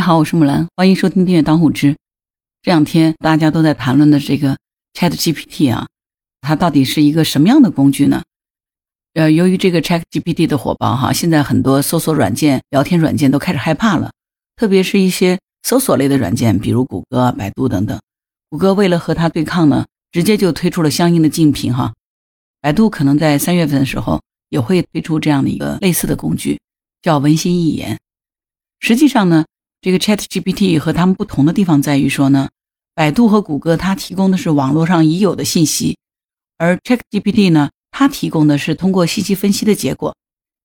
你好，我是木兰，欢迎收听订阅当护知。这两天大家都在谈论的这个 Chat GPT 啊，它到底是一个什么样的工具呢？呃，由于这个 Chat GPT 的火爆哈，现在很多搜索软件、聊天软件都开始害怕了，特别是一些搜索类的软件，比如谷歌、百度等等。谷歌为了和它对抗呢，直接就推出了相应的竞品哈。百度可能在三月份的时候也会推出这样的一个类似的工具，叫文心一言。实际上呢。这个 Chat GPT 和它们不同的地方在于说呢，百度和谷歌它提供的是网络上已有的信息，而 Chat GPT 呢，它提供的是通过信息分析的结果。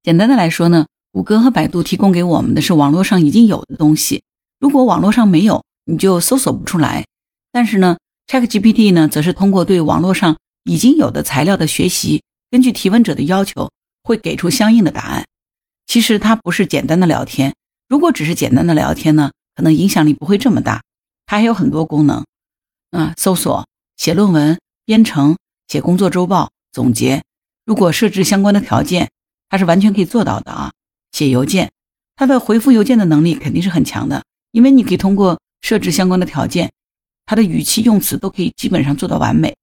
简单的来说呢，谷歌和百度提供给我们的是网络上已经有的东西，如果网络上没有，你就搜索不出来。但是呢，Chat GPT 呢，则是通过对网络上已经有的材料的学习，根据提问者的要求，会给出相应的答案。其实它不是简单的聊天。如果只是简单的聊天呢，可能影响力不会这么大。它还有很多功能，啊，搜索、写论文、编程、写工作周报、总结。如果设置相关的条件，它是完全可以做到的啊。写邮件，它的回复邮件的能力肯定是很强的，因为你可以通过设置相关的条件，它的语气用词都可以基本上做到完美。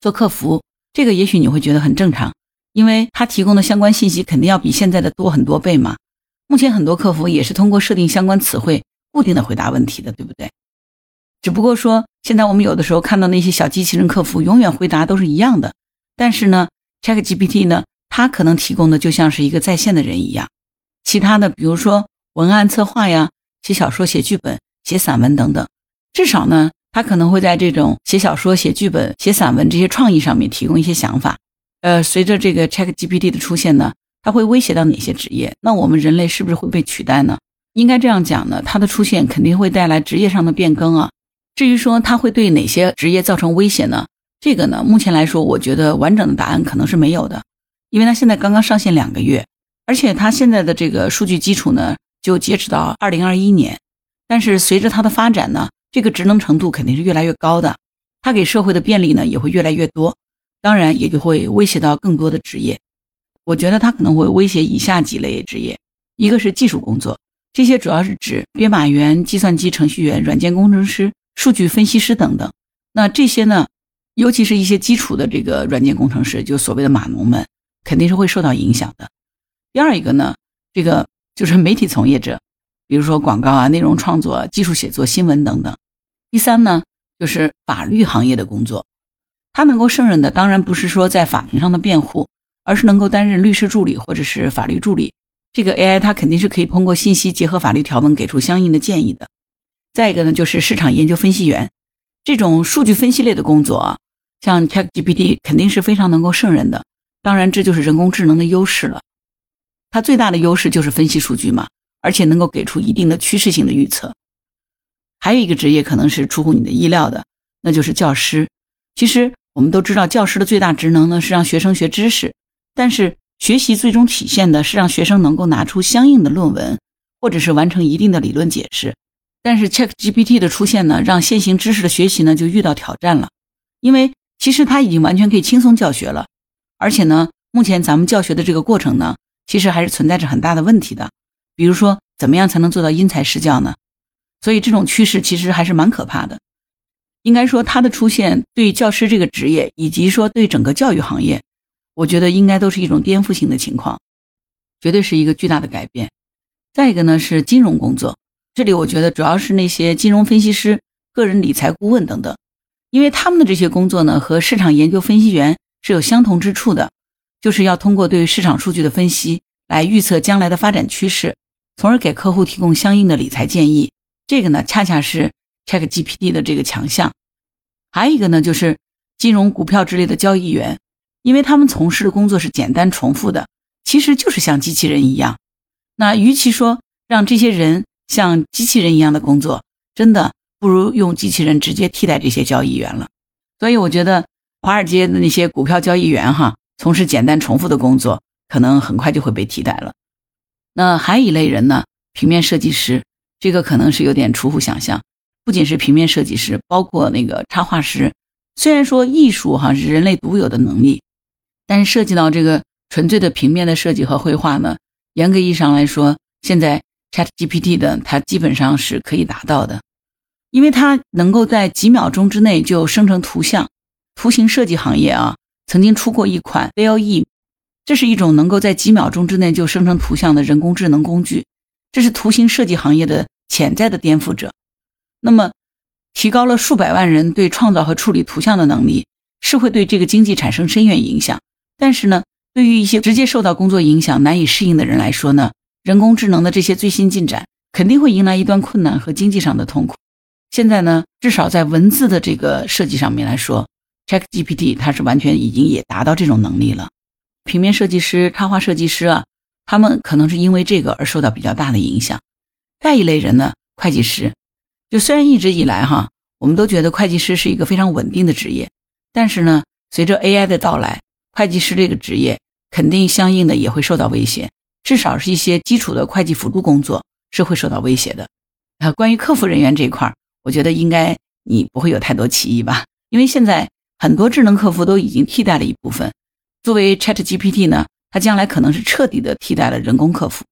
做客服，这个也许你会觉得很正常，因为它提供的相关信息肯定要比现在的多很多倍嘛。目前很多客服也是通过设定相关词汇，固定的回答问题的，对不对？只不过说，现在我们有的时候看到那些小机器人客服，永远回答都是一样的。但是呢，ChatGPT 呢，它可能提供的就像是一个在线的人一样。其他的，比如说文案策划呀、写小说、写剧本、写散文等等，至少呢，它可能会在这种写小说、写剧本、写散文这些创意上面提供一些想法。呃，随着这个 ChatGPT 的出现呢。它会威胁到哪些职业？那我们人类是不是会被取代呢？应该这样讲呢，它的出现肯定会带来职业上的变更啊。至于说它会对哪些职业造成威胁呢？这个呢，目前来说，我觉得完整的答案可能是没有的，因为它现在刚刚上线两个月，而且它现在的这个数据基础呢，就截止到二零二一年。但是随着它的发展呢，这个职能程度肯定是越来越高的，它给社会的便利呢也会越来越多，当然也就会威胁到更多的职业。我觉得它可能会威胁以下几类职业，一个是技术工作，这些主要是指编码员、计算机程序员、软件工程师、数据分析师等等。那这些呢，尤其是一些基础的这个软件工程师，就所谓的码农们，肯定是会受到影响的。第二一个呢，这个就是媒体从业者，比如说广告啊、内容创作、技术写作、新闻等等。第三呢，就是法律行业的工作，他能够胜任的，当然不是说在法庭上的辩护。而是能够担任律师助理或者是法律助理，这个 AI 它肯定是可以通过信息结合法律条文给出相应的建议的。再一个呢，就是市场研究分析员这种数据分析类的工作啊，像 ChatGPT 肯定是非常能够胜任的。当然，这就是人工智能的优势了。它最大的优势就是分析数据嘛，而且能够给出一定的趋势性的预测。还有一个职业可能是出乎你的意料的，那就是教师。其实我们都知道，教师的最大职能呢是让学生学知识。但是学习最终体现的是让学生能够拿出相应的论文，或者是完成一定的理论解释。但是 ChatGPT 的出现呢，让现行知识的学习呢就遇到挑战了，因为其实它已经完全可以轻松教学了，而且呢，目前咱们教学的这个过程呢，其实还是存在着很大的问题的。比如说，怎么样才能做到因材施教呢？所以这种趋势其实还是蛮可怕的。应该说，它的出现对教师这个职业，以及说对整个教育行业。我觉得应该都是一种颠覆性的情况，绝对是一个巨大的改变。再一个呢是金融工作，这里我觉得主要是那些金融分析师、个人理财顾问等等，因为他们的这些工作呢和市场研究分析员是有相同之处的，就是要通过对市场数据的分析来预测将来的发展趋势，从而给客户提供相应的理财建议。这个呢恰恰是 ChatGPT 的这个强项。还有一个呢就是金融股票之类的交易员。因为他们从事的工作是简单重复的，其实就是像机器人一样。那与其说让这些人像机器人一样的工作，真的不如用机器人直接替代这些交易员了。所以我觉得华尔街的那些股票交易员哈，从事简单重复的工作，可能很快就会被替代了。那还有一类人呢，平面设计师，这个可能是有点出乎想象。不仅是平面设计师，包括那个插画师。虽然说艺术哈是人类独有的能力。但是涉及到这个纯粹的平面的设计和绘画呢，严格意义上来说，现在 ChatGPT 的，它基本上是可以达到的，因为它能够在几秒钟之内就生成图像。图形设计行业啊，曾经出过一款 VLE，这是一种能够在几秒钟之内就生成图像的人工智能工具，这是图形设计行业的潜在的颠覆者。那么，提高了数百万人对创造和处理图像的能力，是会对这个经济产生深远影响。但是呢，对于一些直接受到工作影响、难以适应的人来说呢，人工智能的这些最新进展肯定会迎来一段困难和经济上的痛苦。现在呢，至少在文字的这个设计上面来说，ChatGPT 它是完全已经也达到这种能力了。平面设计师、插画设计师啊，他们可能是因为这个而受到比较大的影响。再一类人呢，会计师。就虽然一直以来哈，我们都觉得会计师是一个非常稳定的职业，但是呢，随着 AI 的到来，会计师这个职业肯定相应的也会受到威胁，至少是一些基础的会计辅助工作是会受到威胁的。啊，关于客服人员这一块儿，我觉得应该你不会有太多歧义吧？因为现在很多智能客服都已经替代了一部分，作为 ChatGPT 呢，它将来可能是彻底的替代了人工客服，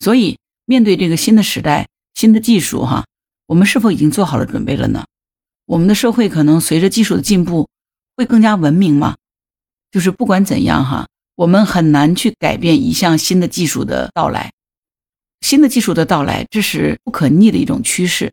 所以面对这个新的时代、新的技术哈。我们是否已经做好了准备了呢？我们的社会可能随着技术的进步会更加文明吗？就是不管怎样哈，我们很难去改变一项新的技术的到来。新的技术的到来，这是不可逆的一种趋势。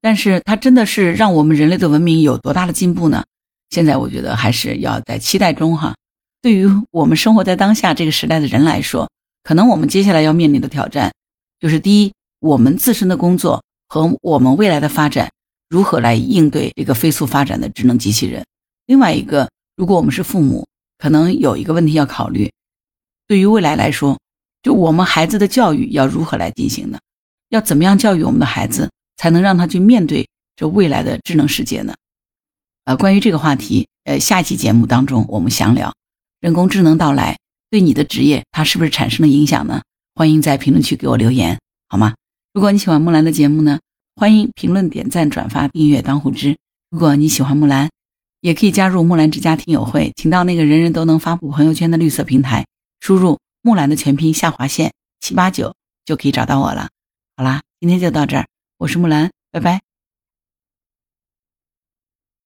但是它真的是让我们人类的文明有多大的进步呢？现在我觉得还是要在期待中哈。对于我们生活在当下这个时代的人来说，可能我们接下来要面临的挑战就是：第一，我们自身的工作。和我们未来的发展如何来应对这个飞速发展的智能机器人？另外一个，如果我们是父母，可能有一个问题要考虑：对于未来来说，就我们孩子的教育要如何来进行呢？要怎么样教育我们的孩子，才能让他去面对这未来的智能世界呢？呃，关于这个话题，呃，下期节目当中我们详聊人工智能到来对你的职业它是不是产生了影响呢？欢迎在评论区给我留言，好吗？如果你喜欢木兰的节目呢，欢迎评论、点赞、转发、订阅当户知。如果你喜欢木兰，也可以加入木兰之家听友会，请到那个人人都能发布朋友圈的绿色平台，输入木兰的全拼下划线七八九就可以找到我了。好啦，今天就到这儿，我是木兰，拜拜。